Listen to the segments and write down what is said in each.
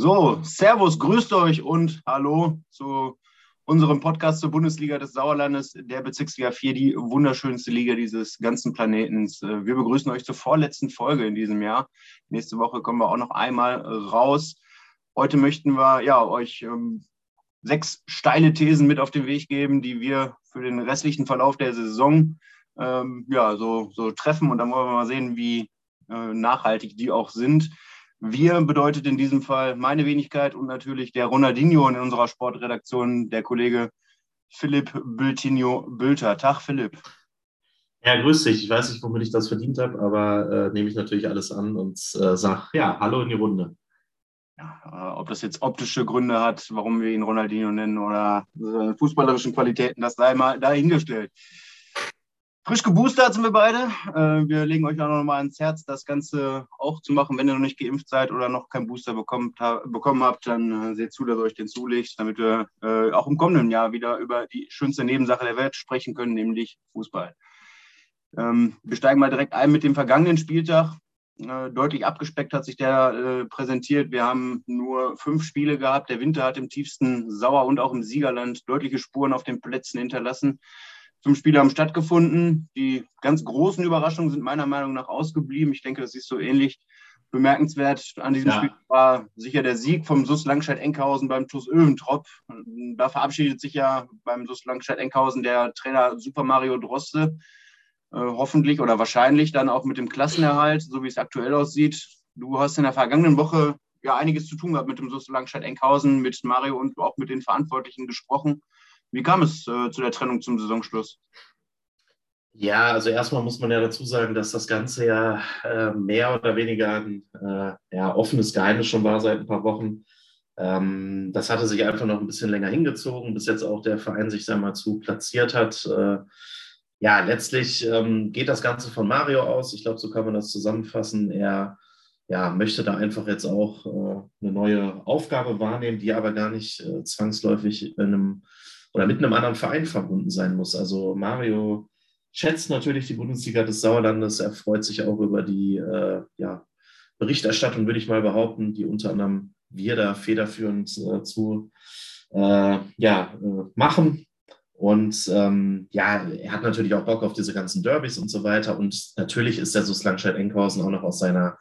So, Servus, grüßt euch und hallo zu unserem Podcast zur Bundesliga des Sauerlandes, der Bezirksliga 4, die wunderschönste Liga dieses ganzen Planetens. Äh, wir begrüßen euch zur vorletzten Folge in diesem Jahr. Nächste Woche kommen wir auch noch einmal raus. Heute möchten wir ja, euch ähm, sechs steile Thesen mit auf den Weg geben, die wir für den restlichen Verlauf der Saison ähm, ja, so, so treffen. Und dann wollen wir mal sehen, wie äh, nachhaltig die auch sind. Wir bedeutet in diesem Fall meine Wenigkeit und natürlich der Ronaldinho in unserer Sportredaktion, der Kollege Philipp Bültinho Bülter. Tag, Philipp. Ja, grüß dich. Ich weiß nicht, womit ich das verdient habe, aber äh, nehme ich natürlich alles an und äh, sage, ja, hallo in die Runde. Ja, äh, ob das jetzt optische Gründe hat, warum wir ihn Ronaldinho nennen oder äh, fußballerischen Qualitäten, das sei mal dahingestellt. Frisch geboostert sind wir beide. Äh, wir legen euch auch noch mal ans Herz, das Ganze auch zu machen. Wenn ihr noch nicht geimpft seid oder noch keinen Booster bekommen, bekommen habt, dann äh, seht zu, dass ihr euch den zulegt, damit wir äh, auch im kommenden Jahr wieder über die schönste Nebensache der Welt sprechen können, nämlich Fußball. Ähm, wir steigen mal direkt ein mit dem vergangenen Spieltag. Deutlich abgespeckt hat sich der präsentiert. Wir haben nur fünf Spiele gehabt. Der Winter hat im tiefsten Sauer und auch im Siegerland deutliche Spuren auf den Plätzen hinterlassen. Fünf Spiele haben stattgefunden. Die ganz großen Überraschungen sind meiner Meinung nach ausgeblieben. Ich denke, das ist so ähnlich. Bemerkenswert an diesem ja. Spiel war sicher der Sieg vom SUS Langscheid-Enkhausen beim TuS Öventrop. Da verabschiedet sich ja beim SUS Langscheid-Enkhausen der Trainer Super Mario Droste. Äh, hoffentlich oder wahrscheinlich dann auch mit dem Klassenerhalt, so wie es aktuell aussieht. Du hast in der vergangenen Woche ja einiges zu tun gehabt mit dem SUS Langscheid-Enkhausen, mit Mario und auch mit den Verantwortlichen gesprochen. Wie kam es äh, zu der Trennung zum Saisonschluss? Ja, also erstmal muss man ja dazu sagen, dass das Ganze ja äh, mehr oder weniger ein äh, ja, offenes Geheimnis schon war seit ein paar Wochen. Ähm, das hatte sich einfach noch ein bisschen länger hingezogen, bis jetzt auch der Verein sich mal zu platziert hat. Äh, ja, letztlich ähm, geht das Ganze von Mario aus. Ich glaube, so kann man das zusammenfassen. Er ja, möchte da einfach jetzt auch äh, eine neue Aufgabe wahrnehmen, die aber gar nicht äh, zwangsläufig in einem oder mit einem anderen Verein verbunden sein muss. Also Mario schätzt natürlich die Bundesliga des Sauerlandes. Er freut sich auch über die äh, ja, Berichterstattung, würde ich mal behaupten, die unter anderem wir da federführend äh, zu äh, ja, äh, machen. Und ähm, ja, er hat natürlich auch Bock auf diese ganzen Derbys und so weiter. Und natürlich ist der SUS Langscheid-Enkhausen auch noch aus seiner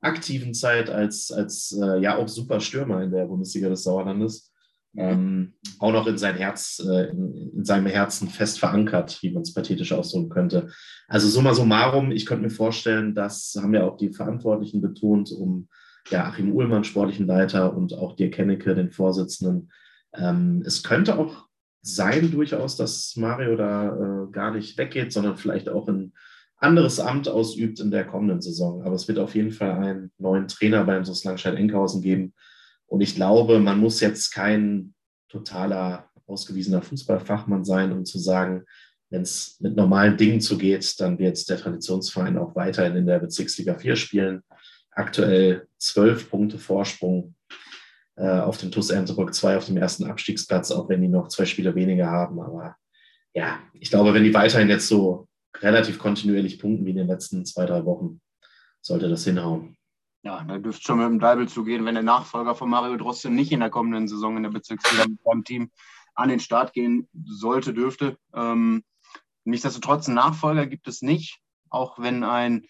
aktiven Zeit als, als äh, ja auch super Stürmer in der Bundesliga des Sauerlandes ähm, auch noch in sein Herz, äh, in, in, seinem Herzen fest verankert, wie man es pathetisch ausdrücken könnte. Also summa summarum, ich könnte mir vorstellen, das haben ja auch die Verantwortlichen betont, um ja, Achim Uhlmann, sportlichen Leiter, und auch Dirk Kennecke, den Vorsitzenden. Ähm, es könnte auch sein durchaus, dass Mario da äh, gar nicht weggeht, sondern vielleicht auch ein anderes Amt ausübt in der kommenden Saison. Aber es wird auf jeden Fall einen neuen Trainer beim SUS Langscheid-Enkhausen geben, und ich glaube, man muss jetzt kein totaler ausgewiesener Fußballfachmann sein, um zu sagen, wenn es mit normalen Dingen zugeht, dann wird der Traditionsverein auch weiterhin in der Bezirksliga 4 spielen. Aktuell zwölf Punkte Vorsprung äh, auf dem TuS Ernteburg 2 auf dem ersten Abstiegsplatz, auch wenn die noch zwei Spiele weniger haben. Aber ja, ich glaube, wenn die weiterhin jetzt so relativ kontinuierlich punkten wie in den letzten zwei, drei Wochen, sollte das hinhauen. Ja, da dürfte schon mit dem Deibel zugehen, wenn der Nachfolger von Mario Droste nicht in der kommenden Saison in der Bezirksliga mit seinem Team an den Start gehen sollte, dürfte. Ähm, nichtsdestotrotz, einen Nachfolger gibt es nicht, auch wenn ein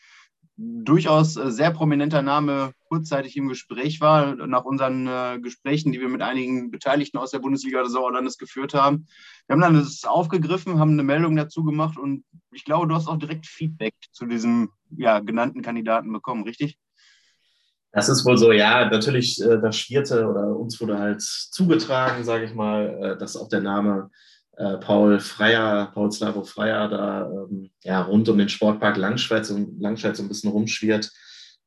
durchaus äh, sehr prominenter Name kurzzeitig im Gespräch war, nach unseren äh, Gesprächen, die wir mit einigen Beteiligten aus der Bundesliga des Sauerlandes geführt haben. Wir haben dann das aufgegriffen, haben eine Meldung dazu gemacht und ich glaube, du hast auch direkt Feedback zu diesem ja, genannten Kandidaten bekommen, richtig? Das ist wohl so, ja, natürlich, äh, das schwirrte oder uns wurde halt zugetragen, sage ich mal, äh, dass auch der Name äh, Paul Freier, Paul Slavo Freier da ähm, ja, rund um den Sportpark Langscheid, so, Langscheid so ein bisschen rumschwirrt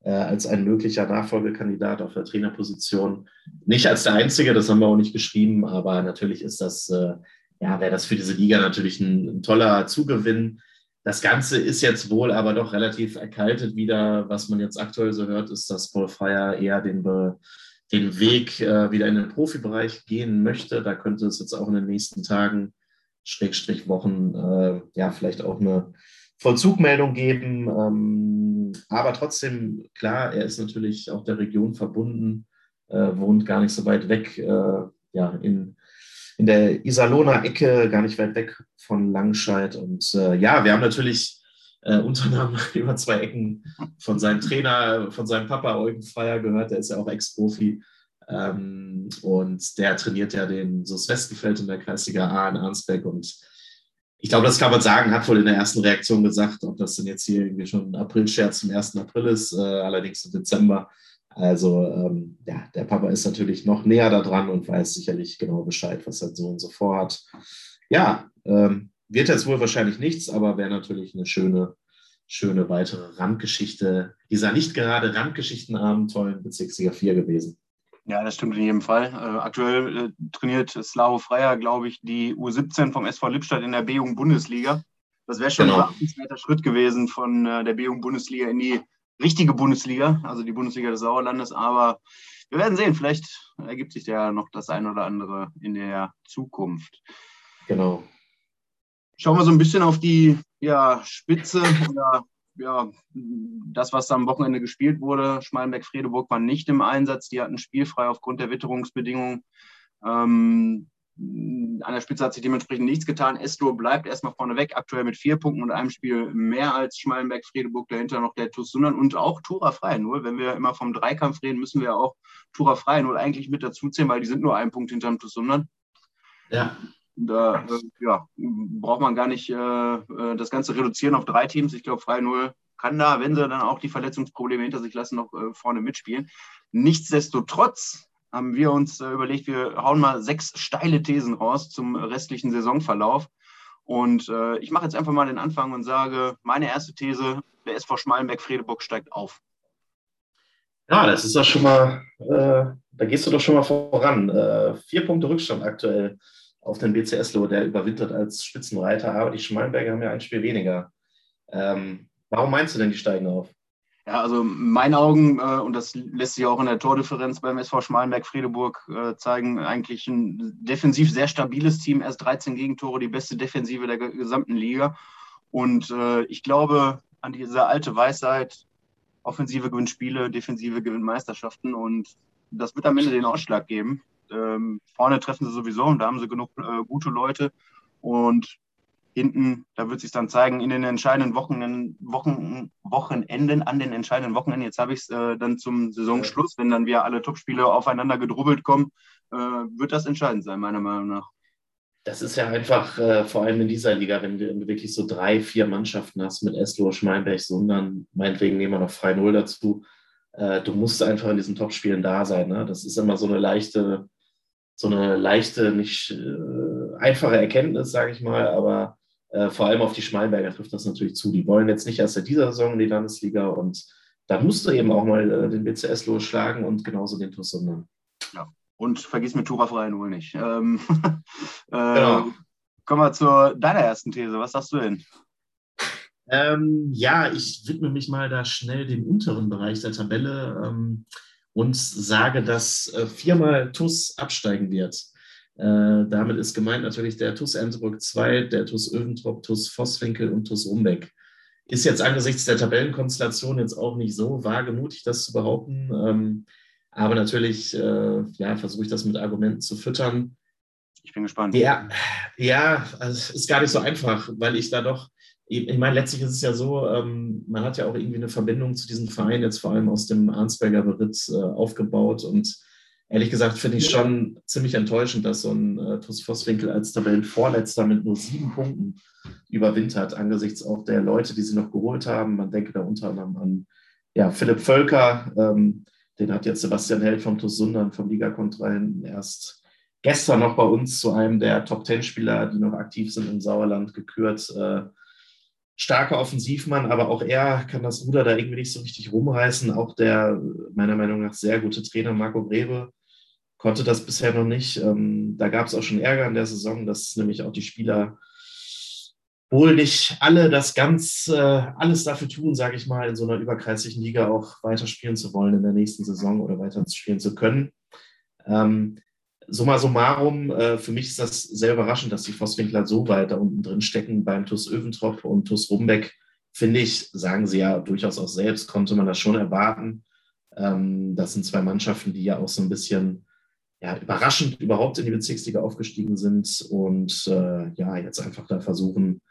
äh, als ein möglicher Nachfolgekandidat auf der Trainerposition. Nicht als der einzige, das haben wir auch nicht geschrieben, aber natürlich ist das, äh, ja, wäre das für diese Liga natürlich ein, ein toller Zugewinn. Das Ganze ist jetzt wohl aber doch relativ erkaltet wieder. Was man jetzt aktuell so hört, ist, dass Paul Freier eher den, den Weg äh, wieder in den Profibereich gehen möchte. Da könnte es jetzt auch in den nächsten Tagen, Schrägstrich Wochen, äh, ja, vielleicht auch eine Vollzugmeldung geben. Ähm, aber trotzdem, klar, er ist natürlich auch der Region verbunden. äh, wohnt gar nicht so weit weg, äh, ja, in, in der Iserlohner Ecke, gar nicht weit weg von Langscheid. Und äh, ja, wir haben natürlich äh, unter anderem über zwei Ecken von seinem Trainer, von seinem Papa Eugen Freier gehört, der ist ja auch Ex-Profi. Ähm, und der trainiert ja den SUS Westgefeld in der Kreisliga A in Arnsberg und ich glaube, das kann man sagen, hat wohl in der ersten Reaktion gesagt, ob das denn jetzt hier irgendwie schon ein April-Scherz zum 1. April ist, äh, allerdings im Dezember. Also ähm, ja, der Papa ist natürlich noch näher da dran und weiß sicherlich genau Bescheid, was sein Sohn so vorhat. Ja, ähm, wird jetzt wohl wahrscheinlich nichts, aber wäre natürlich eine schöne, schöne weitere Randgeschichte dieser nicht gerade Randgeschichtenabend tollen Bezirksliga 4 gewesen. Ja, das stimmt in jedem Fall. Äh, aktuell äh, trainiert Slavo Freier, glaube ich, die U17 vom SV Lippstadt in der B-Jugend-Bundesliga. Das wäre schon genau. ein beachtenswerter Schritt gewesen von äh, der B-Jugend-Bundesliga in die richtige Bundesliga, also die Bundesliga des Sauerlandes. Aber wir werden sehen, vielleicht ergibt sich ja noch das ein oder andere in der Zukunft. Genau. Schauen wir so ein bisschen auf die ja, Spitze oder ja, das, was am Wochenende gespielt wurde, Schmalenberg-Fredeburg war nicht im Einsatz. Die hatten spielfrei aufgrund der Witterungsbedingungen. Ähm, an der Spitze hat sich dementsprechend nichts getan. Eslo bleibt erstmal vorne weg, aktuell mit vier Punkten und einem Spiel mehr als Schmalenberg-Fredeburg. Dahinter noch der TuS Sundern und auch Tura Freien-Null. Wenn wir immer vom Dreikampf reden, müssen wir auch Tura Freien-Null eigentlich mit dazuzählen, weil die sind nur einen Punkt hinterm TuS Sundern. Ja. Da äh, ja, braucht man gar nicht äh, äh, das Ganze reduzieren auf drei Teams. Ich glaube, Freie Null kann da, wenn sie dann auch die Verletzungsprobleme hinter sich lassen, noch äh, vorne mitspielen. Nichtsdestotrotz haben wir uns äh, überlegt, wir hauen mal sechs steile Thesen raus zum restlichen Saisonverlauf. Und äh, ich mache jetzt einfach mal den Anfang und sage, meine erste These, der SV Schmalenberg-Fredeburg steigt auf. Ja, das ist doch schon mal, da gehst du doch schon mal voran. vier Punkte Rückstand aktuell auf den BCS-Lo, der überwintert als Spitzenreiter, aber die Schmalenberger haben ja ein Spiel weniger. Ähm, warum meinst du denn, die steigen auf? Ja, also in meinen Augen, äh, und das lässt sich auch in der Tordifferenz beim SV Schmalenberg-Friedeburg äh, zeigen, eigentlich ein defensiv sehr stabiles Team. Erst 13 Gegentore, die beste Defensive der gesamten Liga. Und äh, ich glaube an diese alte Weisheit, Offensive gewinnt Spiele, Defensive gewinnt Meisterschaften. Und das wird am Ende den Ausschlag geben ähm, vorne treffen sie sowieso und da haben sie genug äh, gute Leute. Und hinten, da wird sich dann zeigen, in den entscheidenden Wochen, Wochen, Wochenenden, an den entscheidenden Wochenenden, jetzt habe ich es äh, dann zum Saisonschluss, wenn dann wir alle Topspiele aufeinander gedrubbelt kommen, äh, wird das entscheidend sein, meiner Meinung nach. Das ist ja einfach, äh, vor allem in dieser Liga, wenn du, wenn du, wirklich so drei, vier Mannschaften hast mit Eslo, Schmeinberg, Sundern, meinetwegen nehmen wir noch frei Null dazu. Äh, du musst einfach in diesen Topspielen da sein. Ne? Das ist immer so eine leichte, so eine leichte, nicht äh, einfache Erkenntnis, sage ich mal, aber äh, vor allem auf die Schmalberger trifft das natürlich zu. Die wollen jetzt nicht erst seit dieser Saison in die Landesliga und da musst du eben auch mal äh, den BCS losschlagen und genauso den TuS Sundern. Ja, und vergiss mit Tura Freien wohl nicht. Ähm, äh, genau. Kommen wir zu deiner ersten These. Was sagst du denn? Ähm, ja, ich widme mich mal da schnell dem unteren Bereich der Tabelle. Ähm, und sage, dass äh, viermal TUS absteigen wird. Äh, damit ist gemeint natürlich der TUS Entenburg 2, der TUS Öventrop, TUS Vosswinkel und TUS Rumbeck. Ist jetzt angesichts der Tabellenkonstellation jetzt auch nicht so wagemutig, das zu behaupten. Ähm, aber natürlich äh, ja, versuche ich das mit Argumenten zu füttern. Ich bin gespannt. Ja, ja, also es ist gar nicht so einfach, weil ich da doch ich meine, letztlich ist es ja so, ähm, man hat ja auch irgendwie eine Verbindung zu diesem Verein, jetzt vor allem aus dem Arnsberger Beritt äh, aufgebaut. Und ehrlich gesagt finde ich schon ziemlich enttäuschend, dass so ein äh, TuS Vosswinkel als Tabellenvorletzter mit nur sieben Punkten überwintert, angesichts auch der Leute, die sie noch geholt haben. Man denke da unter anderem an ja, Philipp Völker, ähm, den hat jetzt Sebastian Held vom TuS Sundern vom Ligakontrollen erst gestern noch bei uns zu einem der Top-Ten-Spieler, die noch aktiv sind im Sauerland, gekürt. Äh, starker Offensivmann, aber auch er kann das Ruder da irgendwie nicht so richtig rumreißen. Auch der meiner Meinung nach sehr gute Trainer Marco Grebe konnte das bisher noch nicht. Ähm, da gab es auch schon Ärger in der Saison, dass nämlich auch die Spieler wohl nicht alle das ganz, äh, alles dafür tun, sage ich mal, in so einer überkreislichen Liga auch weiterspielen zu wollen in der nächsten Saison oder weiter spielen zu können. Ähm, summa summarum, äh, für mich ist das sehr überraschend, dass die Vosswinkler so weit da unten drin stecken. Beim TUS Öventrop und TUS Rumbeck, finde ich, sagen sie ja durchaus auch selbst, konnte man das schon erwarten. Ähm, das sind zwei Mannschaften, die ja auch so ein bisschen ja, überraschend überhaupt in die Bezirksliga aufgestiegen sind und äh, ja, jetzt einfach da versuchen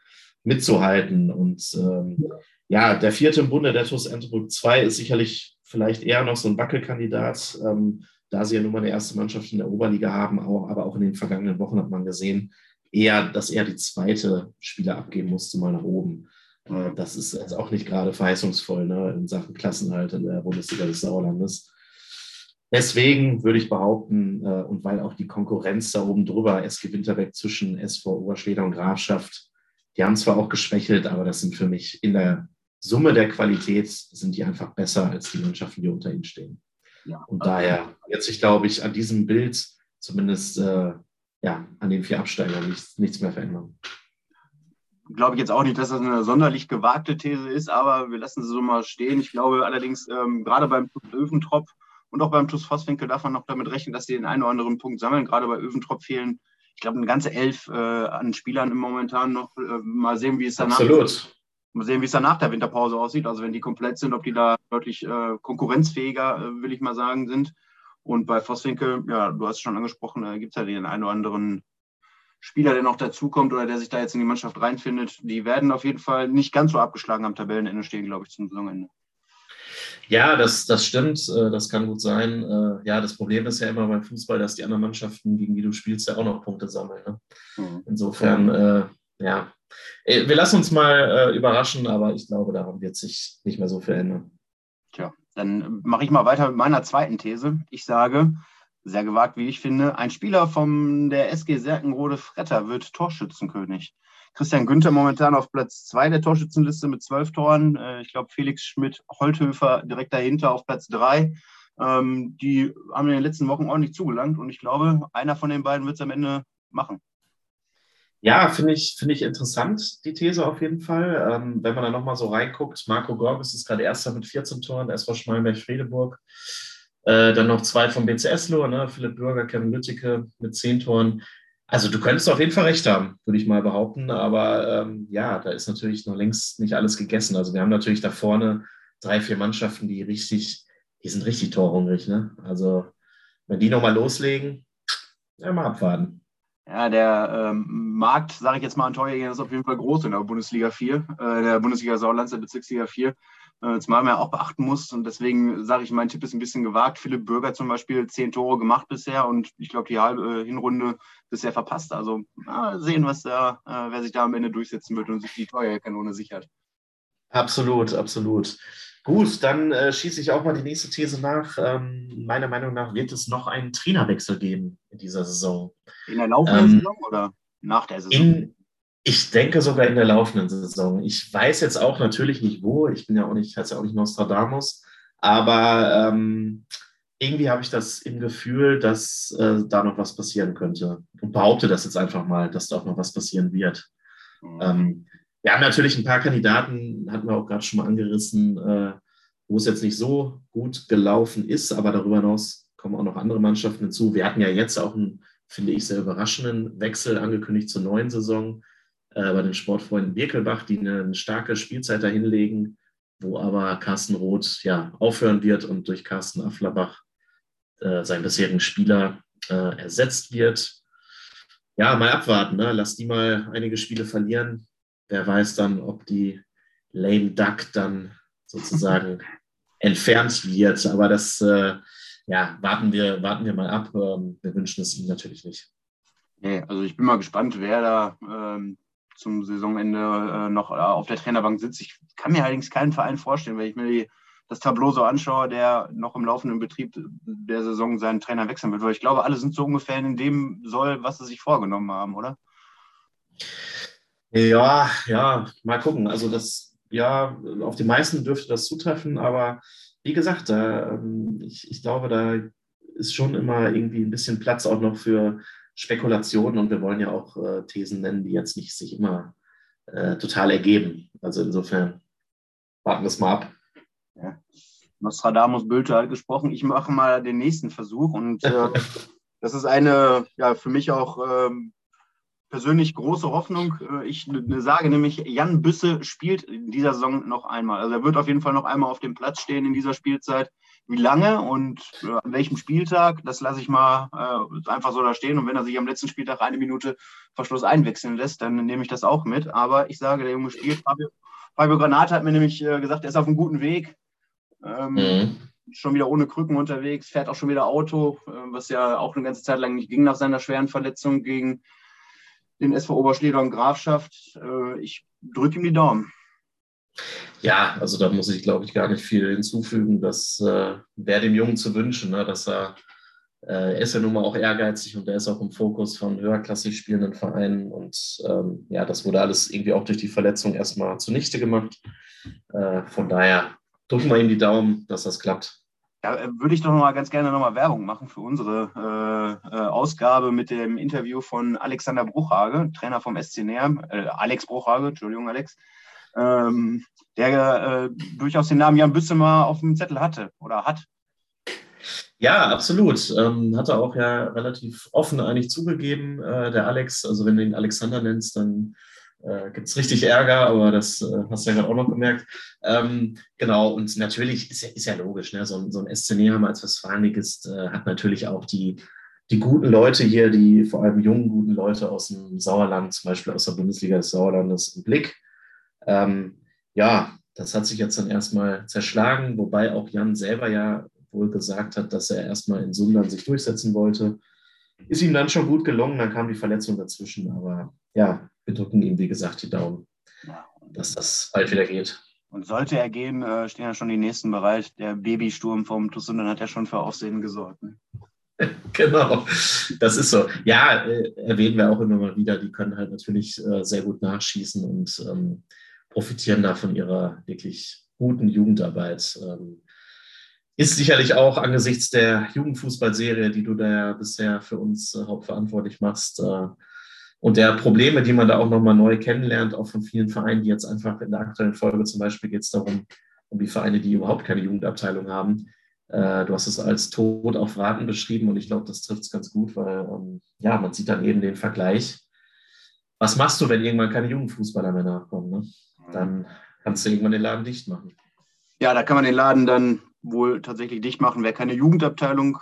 mitzuhalten. Und ähm, ja, der vierte im Bunde, der TuS Enterbrück 2, ist sicherlich vielleicht eher noch so ein Wackelkandidat, ähm, da sie ja nun mal eine erste Mannschaft in der Oberliga haben, auch, aber auch in den vergangenen Wochen hat man gesehen, eher, dass er die zweite Spieler abgeben musste, mal nach oben. Äh, das ist jetzt auch nicht gerade verheißungsvoll ne, in Sachen Klassenhalt in der Bundesliga des Sauerlandes. Deswegen würde ich behaupten, äh, und weil auch die Konkurrenz da oben drüber, SG Winterberg zwischen SV Oberschleder und Grafschaft, die haben zwar auch geschwächelt, aber das sind für mich in der Summe der Qualität, sind die einfach besser als die Mannschaften, die unter ihnen stehen. Ja. Und daher wird sich, glaube ich, an diesem Bild zumindest äh, ja, an den vier Absteigern nichts, nichts mehr verändern glaube ich jetzt auch nicht, dass das eine sonderlich gewagte These ist, aber wir lassen sie so mal stehen. Ich glaube allerdings, ähm, gerade beim Öventrop und auch beim TuS Vosswinkel darf man noch damit rechnen, dass sie den einen oder anderen Punkt sammeln. Gerade bei Öventrop fehlen, ich glaube, eine ganze Elf äh, an Spielern im Momentan noch. Äh, mal sehen, wie es danach Absolut. Mal sehen, wie es dann nach der Winterpause aussieht. Also wenn die komplett sind, ob die da deutlich äh, konkurrenzfähiger, äh, will ich mal sagen, sind. Und bei Vosswinkel, ja, du hast es schon angesprochen, da gibt es ja den einen oder anderen Spieler, der noch dazukommt oder der sich da jetzt in die Mannschaft reinfindet, die werden auf jeden Fall nicht ganz so abgeschlagen am Tabellenende stehen, glaube ich, zum Saisonende. Ja, das, das stimmt, äh, das kann gut sein. Äh, ja, das Problem ist ja immer beim Fußball, dass die anderen Mannschaften, gegen die du spielst, ja auch noch Punkte sammeln. Ne? Mhm. Insofern, äh, ja, wir lassen uns mal überraschen, aber ich glaube, daran wird sich nicht mehr so viel ändern. Tja, dann mache ich mal weiter mit meiner zweiten These. Ich sage, sehr gewagt, wie ich finde. Ein Spieler von der SG Serkenrode Fretter wird Torschützenkönig. Christian Günther momentan auf Platz zwei der Torschützenliste mit zwölf Toren. Äh, ich glaube, Felix Schmidt-Holthöfer direkt dahinter auf Platz drei. Ähm, die haben in den letzten Wochen ordentlich zugelangt und ich glaube, einer von den beiden wird es am Ende machen. Ja, finde ich, find ich interessant, die These auf jeden Fall. Ähm, wenn man da nochmal so reinguckt, Marco Gorges ist gerade Erster mit 14 Toren, SV Schmalenberg-Fredeburg. Äh, dann noch zwei vom BCSlo, ne? Philipp Bürger, Kevin Lüttike mit zehn Toren. Also du könntest auf jeden Fall recht haben, würde ich mal behaupten. Aber ähm, ja, da ist natürlich noch längst nicht alles gegessen. Also wir haben natürlich da vorne drei, vier Mannschaften, die richtig, die sind richtig torhungrig. Ne? Also wenn die nochmal loslegen, ja, mal abwarten. Ja, der ähm, Markt, sage ich jetzt mal an Torjäger, ist auf jeden Fall groß in der Bundesliga 4, äh, der Bundesliga Sauerlands, der Bezirksliga 4. Äh, zumal man ja auch beachten muss. Und deswegen sage ich, mein Tipp ist ein bisschen gewagt. Philipp Bürger zum Beispiel zehn Tore gemacht bisher und ich glaube die halbe äh, Hinrunde bisher verpasst. Also sehen, was da, äh, wer sich da am Ende durchsetzen wird und sich die Torjägerkanone sichert. Absolut, absolut. Gut, dann äh, schieße ich auch mal die nächste These nach. Ähm, meiner Meinung nach wird es noch einen Trainerwechsel geben in dieser Saison. In der laufenden ähm, Saison oder nach der Saison? In, ich denke sogar in der laufenden Saison. Ich weiß jetzt auch natürlich nicht wo. Ich bin ja auch nicht, heißt ja auch nicht Nostradamus. Aber ähm, irgendwie habe ich das im Gefühl, dass äh, da noch was passieren könnte. Und behaupte das jetzt einfach mal, dass da auch noch was passieren wird. Mhm. Ähm, wir haben natürlich ein paar Kandidaten, hatten wir auch gerade schon mal angerissen, äh, wo es jetzt nicht so gut gelaufen ist, aber darüber hinaus kommen auch noch andere Mannschaften hinzu. Wir hatten ja jetzt auch einen, finde ich, sehr überraschenden Wechsel angekündigt zur neuen Saison bei den Sportfreunden Birkelbach, die eine starke Spielzeit dahinlegen, wo aber Carsten Roth ja aufhören wird und durch Carsten Afflerbach, äh, seinen bisherigen Spieler, äh, ersetzt wird. Ja, mal abwarten. Ne? Lass die mal einige Spiele verlieren. Wer weiß dann, ob die Lame Duck dann sozusagen entfernt wird. Aber das, äh, ja, warten wir, warten wir mal ab. Ähm, wir wünschen es ihm natürlich nicht. Nee, also ich bin mal gespannt, wer da ähm, zum Saisonende äh, noch äh, auf der Trainerbank sitzt. Ich kann mir allerdings keinen Verein vorstellen, wenn ich mir die, das Tableau so anschaue, der noch im laufenden Betrieb der Saison seinen Trainer wechseln wird. Weil ich glaube, alle sind so ungefähr in dem Soll, was sie sich vorgenommen haben, oder? Ja, ja, mal gucken. Also das, ja, auf die meisten dürfte das zutreffen, aber wie gesagt, da, ähm, ich, ich glaube, da ist schon immer irgendwie ein bisschen Platz auch noch für Spekulationen und wir wollen ja auch äh, Thesen nennen, die jetzt nicht sich immer äh, total ergeben. Also insofern warten wir es mal ab. Ja. Nostradamus Bülter hat gesprochen. Ich mache mal den nächsten Versuch und äh, das ist eine, ja, für mich auch ähm, persönlich große Hoffnung. Äh, ich ne, sage nämlich, Jan Büsse spielt in dieser Saison noch einmal. Also er wird auf jeden Fall noch einmal auf dem Platz stehen in dieser Spielzeit. Wie lange und äh, an welchem Spieltag, das lasse ich mal äh, einfach so da stehen. Und wenn er sich am letzten Spieltag eine Minute Verschluss einwechseln lässt, dann nehme ich das auch mit. Aber ich sage, der Junge spielt. Fabio, Fabio Granate hat mir nämlich gesagt, er ist auf einem guten Weg. Ähm, mhm. Schon wieder ohne Krücken unterwegs, fährt auch schon wieder Auto, was ja auch eine ganze Zeit lang nicht ging nach seiner schweren Verletzung gegen den SV Oberschleder und Grafschaft. Äh, ich drücke ihm die Daumen. Ja, also da muss ich, glaube ich, gar nicht viel hinzufügen. Das äh, wäre dem Jungen zu wünschen, ne, dass er, äh, er ist ja nun mal auch ehrgeizig und er ist auch im Fokus von höherklassig spielenden Vereinen. Und ähm, ja, das wurde alles irgendwie auch durch die Verletzung erstmal zunichte gemacht. Äh, von daher drücken wir ihm die Daumen, dass das klappt. Ja, äh, würde ich doch noch mal ganz gerne noch mal Werbung machen für unsere äh, äh, Ausgabe mit dem Interview von Alexander Bruchhage, Trainer vom SC Näher, äh, Alex Bruchhage, Entschuldigung, Alex, ähm, der äh, durchaus den Namen Jan Büssemer auf dem Zettel hatte oder hat. Ja, absolut. Ähm, hat er auch ja relativ offen eigentlich zugegeben, äh, der Alex. Also wenn du ihn Alexander nennst, dann äh, gibt es richtig Ärger, aber das äh, hast du ja gerade auch noch gemerkt. Ähm, genau, und natürlich ist ja, ist ja logisch, ne? so, so ein SC Nehammer als Westfalenligist äh, hat natürlich auch die, die guten Leute hier, die vor allem jungen, guten Leute aus dem Sauerland, zum Beispiel aus der Bundesliga des Sauerlandes, im Blick. Ähm, ja, das hat sich jetzt dann erstmal zerschlagen, wobei auch Jan selber ja wohl gesagt hat, dass er erstmal in Sundern sich durchsetzen wollte. Ist ihm dann schon gut gelungen, dann kam die Verletzung dazwischen, aber ja, wir drücken ihm, wie gesagt, die Daumen, dass das bald wieder geht. Und sollte er gehen, äh, stehen ja schon die nächsten bereit. Der Babysturm vom Tussundern hat ja schon für Aufsehen gesorgt. Ne? genau, das ist so. Ja, äh, erwähnen wir auch immer mal wieder, die können halt natürlich äh, sehr gut nachschießen und ähm, profitieren da von ihrer wirklich guten Jugendarbeit. Ähm, ist sicherlich auch angesichts der Jugendfußballserie, die du da ja bisher für uns äh, hauptverantwortlich machst, äh, und der Probleme, die man da auch nochmal neu kennenlernt, auch von vielen Vereinen, die jetzt einfach in der aktuellen Folge zum Beispiel geht es darum, um die Vereine, die überhaupt keine Jugendabteilung haben. Äh, du hast es als Tod auf Raten beschrieben und ich glaube, das trifft es ganz gut, weil ähm, ja, man sieht dann eben den Vergleich. Was machst du, wenn irgendwann keine Jugendfußballer mehr nachkommen? Ne? Dann kannst du irgendwann den Laden dicht machen. Ja, da kann man den Laden dann wohl tatsächlich dicht machen. Wer keine Jugendabteilung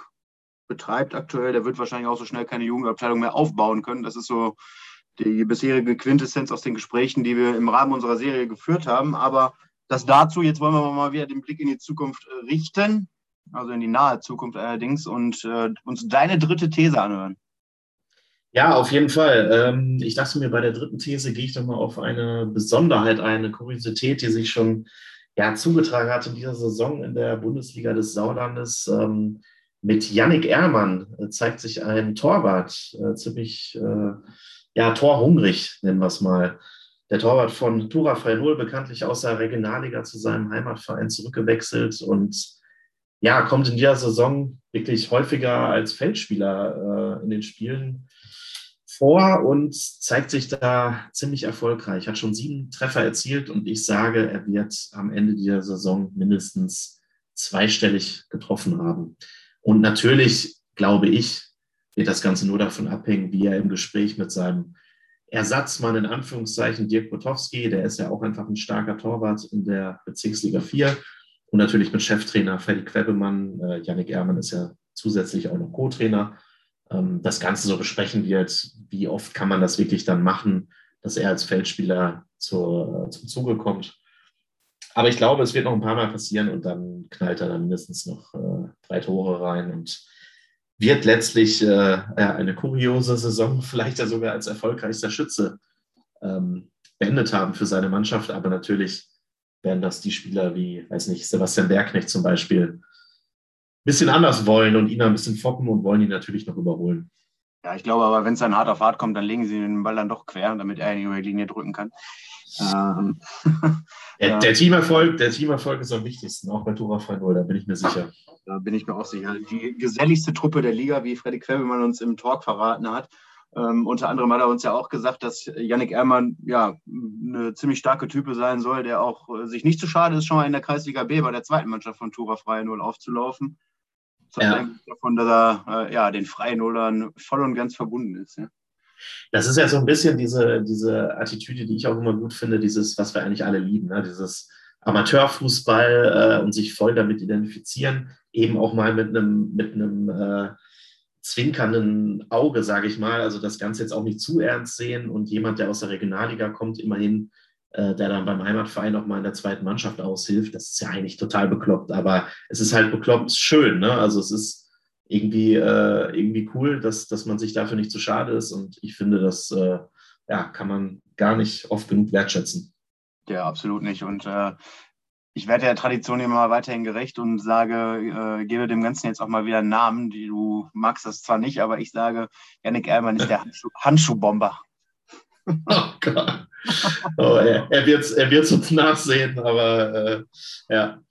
betreibt aktuell, der wird wahrscheinlich auch so schnell keine Jugendabteilung mehr aufbauen können. Das ist so die bisherige Quintessenz aus den Gesprächen, die wir im Rahmen unserer Serie geführt haben. Aber das dazu, jetzt wollen wir mal wieder den Blick in die Zukunft äh, richten, also in die nahe Zukunft allerdings, und äh, uns deine dritte These anhören. Ja, auf jeden Fall. Ähm, ich dachte mir, bei der dritten These gehe ich doch mal auf eine Besonderheit ein, eine Kuriosität, die sich schon ja, zugetragen hat in dieser Saison in der Bundesliga des Sauerlandes. Mit Yannick Ehrmann äh, zeigt sich ein Torwart, äh, ziemlich äh, ja, torhungrig, nennen wir es mal. Der Torwart von Tura Freinol, bekanntlich aus der Regionalliga zu seinem Heimatverein zurückgewechselt und ja, kommt in dieser Saison wirklich häufiger als Feldspieler äh, in den Spielen vor und zeigt sich da ziemlich erfolgreich. Hat schon sieben Treffer erzielt und ich sage, er wird am Ende dieser Saison mindestens zweistellig getroffen haben. Und natürlich, glaube ich, wird das Ganze nur davon abhängen, wie er im Gespräch mit seinem Ersatzmann in Anführungszeichen Dirk Botowski, der ist ja auch einfach ein starker Torwart in der Bezirksliga 4 und natürlich mit Cheftrainer Freddy Quebemann, äh, Yannick Ehrmann ist ja zusätzlich auch noch Co-Trainer, ähm, das Ganze so besprechen wird, wie oft kann man das wirklich dann machen, dass er als Feldspieler zur, zum Zuge kommt. Aber ich glaube, es wird noch ein paar Mal passieren und dann knallt er dann mindestens noch äh, drei Tore rein und wird letztlich äh, eine kuriose Saison, vielleicht ja sogar als erfolgreichster Schütze ähm, beendet haben für seine Mannschaft. Aber natürlich werden das die Spieler wie, weiß nicht, Sebastian Bergknecht zum Beispiel ein bisschen anders wollen und ihn ein bisschen foppen und wollen ihn natürlich noch überholen. Ja, ich glaube aber, wenn es dann hart auf hart kommt, dann legen sie den Ball dann doch quer, damit er ihn über die Linie drücken kann. Ähm, der, der, Teamerfolg, der Teamerfolg ist am wichtigsten, auch bei Tura Freiburg, da bin ich mir sicher. Da bin ich mir auch sicher. Die geselligste Truppe der Liga, wie Freddy Quebbelmann uns im Talk verraten hat. Ähm, unter anderem hat er uns ja auch gesagt, dass Yannick Ehrmann ja eine ziemlich starke Type sein soll, der auch äh, sich nicht zu schade ist, schon mal in der Kreisliga B bei der zweiten Mannschaft von Tura Freie Null aufzulaufen. Das ja. davon, dass er äh, ja, den Freien Nullern voll und ganz verbunden ist. Ja. Das ist ja so ein bisschen diese, diese Attitüde, die ich auch immer gut finde, dieses, was wir eigentlich alle lieben, ne? dieses Amateurfußball äh, und sich voll damit identifizieren. eben auch mal mit einem, mit einem äh, zwinkernden Auge, sage ich mal. Also das Ganze jetzt auch nicht zu ernst sehen und jemand, der aus der Regionalliga kommt, immerhin, äh, der dann beim Heimatverein auch mal in der zweiten Mannschaft aushilft, das ist ja eigentlich total bekloppt. Aber es ist halt bekloppt schön. Ne? Also es ist irgendwie, äh, irgendwie cool, dass, dass man sich dafür nicht zu schade ist. Und ich finde, das äh, ja, kann man gar nicht oft genug wertschätzen. Ja, absolut nicht. Und äh, ich werde der Tradition immer weiterhin gerecht und sage, äh, gebe dem Ganzen jetzt auch mal wieder einen Namen. Die, du magst das zwar nicht, aber ich sage, Yannick Ermann ist der Handschuh Handschuhbomber. Oh Gott. Oh, er, er wird es er wird's uns nachsehen, aber äh, ja,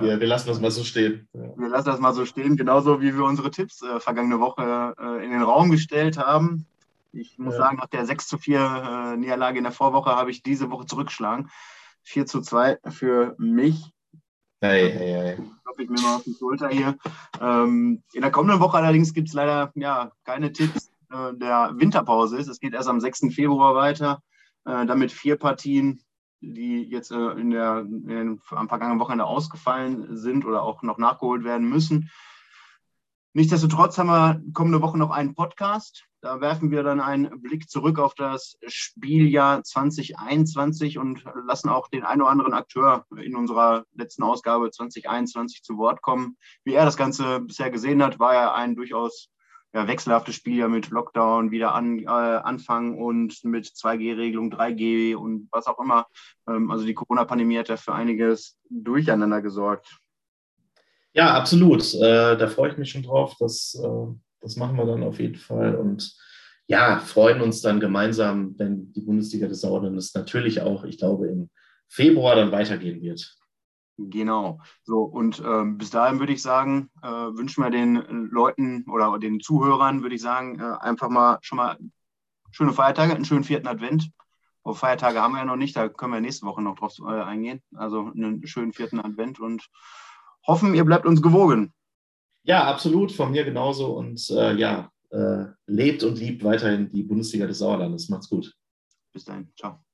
wir, wir, lassen das mal so stehen. Wir lassen das mal so stehen, genauso wie wir unsere Tipps äh, vergangene Woche äh, in den Raum gestellt haben. Ich muss ja. sagen, nach der 6 zu 4 äh, Niederlage in der Vorwoche habe ich diese Woche zurückgeschlagen. 4 zu 2 für mich. Hey, hey, hey. Klopfe ich mir mal auf die Schulter hier. Ähm, in der kommenden Woche allerdings gibt es leider ja, keine Tipps äh, der Winterpause ist. Es geht erst am 6. Februar weiter. Äh, damit vier Partien, die jetzt äh, in der, in, am vergangenen Wochenende ausgefallen sind oder auch noch nachgeholt werden müssen. Nichtsdestotrotz haben wir kommende Woche noch einen Podcast. Da werfen wir dann einen Blick zurück auf das Spieljahr 2021 und lassen auch den einen oder anderen Akteur in unserer letzten Ausgabe 2021 zu Wort kommen. Wie er das Ganze bisher gesehen hat, war er ein durchaus ja, wechselhaftes Spiel mit Lockdown wieder an, äh, anfangen und mit 2G-Regelung, 3G und was auch immer. Ähm, also die Corona-Pandemie hat ja für einiges Durcheinander gesorgt. Ja, absolut. Äh, da freue ich mich schon drauf. Das, äh, das machen wir dann auf jeden Fall. Und ja, freuen uns dann gemeinsam, wenn die Bundesliga des Sauerlandes natürlich auch, ich glaube, im Februar dann weitergehen wird. Genau. So, und ähm, bis dahin würde ich sagen, äh, wünschen wir den Leuten oder den Zuhörern, würde ich sagen, äh, einfach mal schon mal schöne Feiertage, einen schönen vierten Advent. Aber Feiertage haben wir ja noch nicht, da können wir nächste Woche noch drauf äh, eingehen. Also einen schönen vierten Advent und hoffen, ihr bleibt uns gewogen. Ja, absolut, von mir genauso. Und äh, ja, äh, lebt und liebt weiterhin die Bundesliga des Sauerlandes. Macht's gut. Bis dahin. Ciao.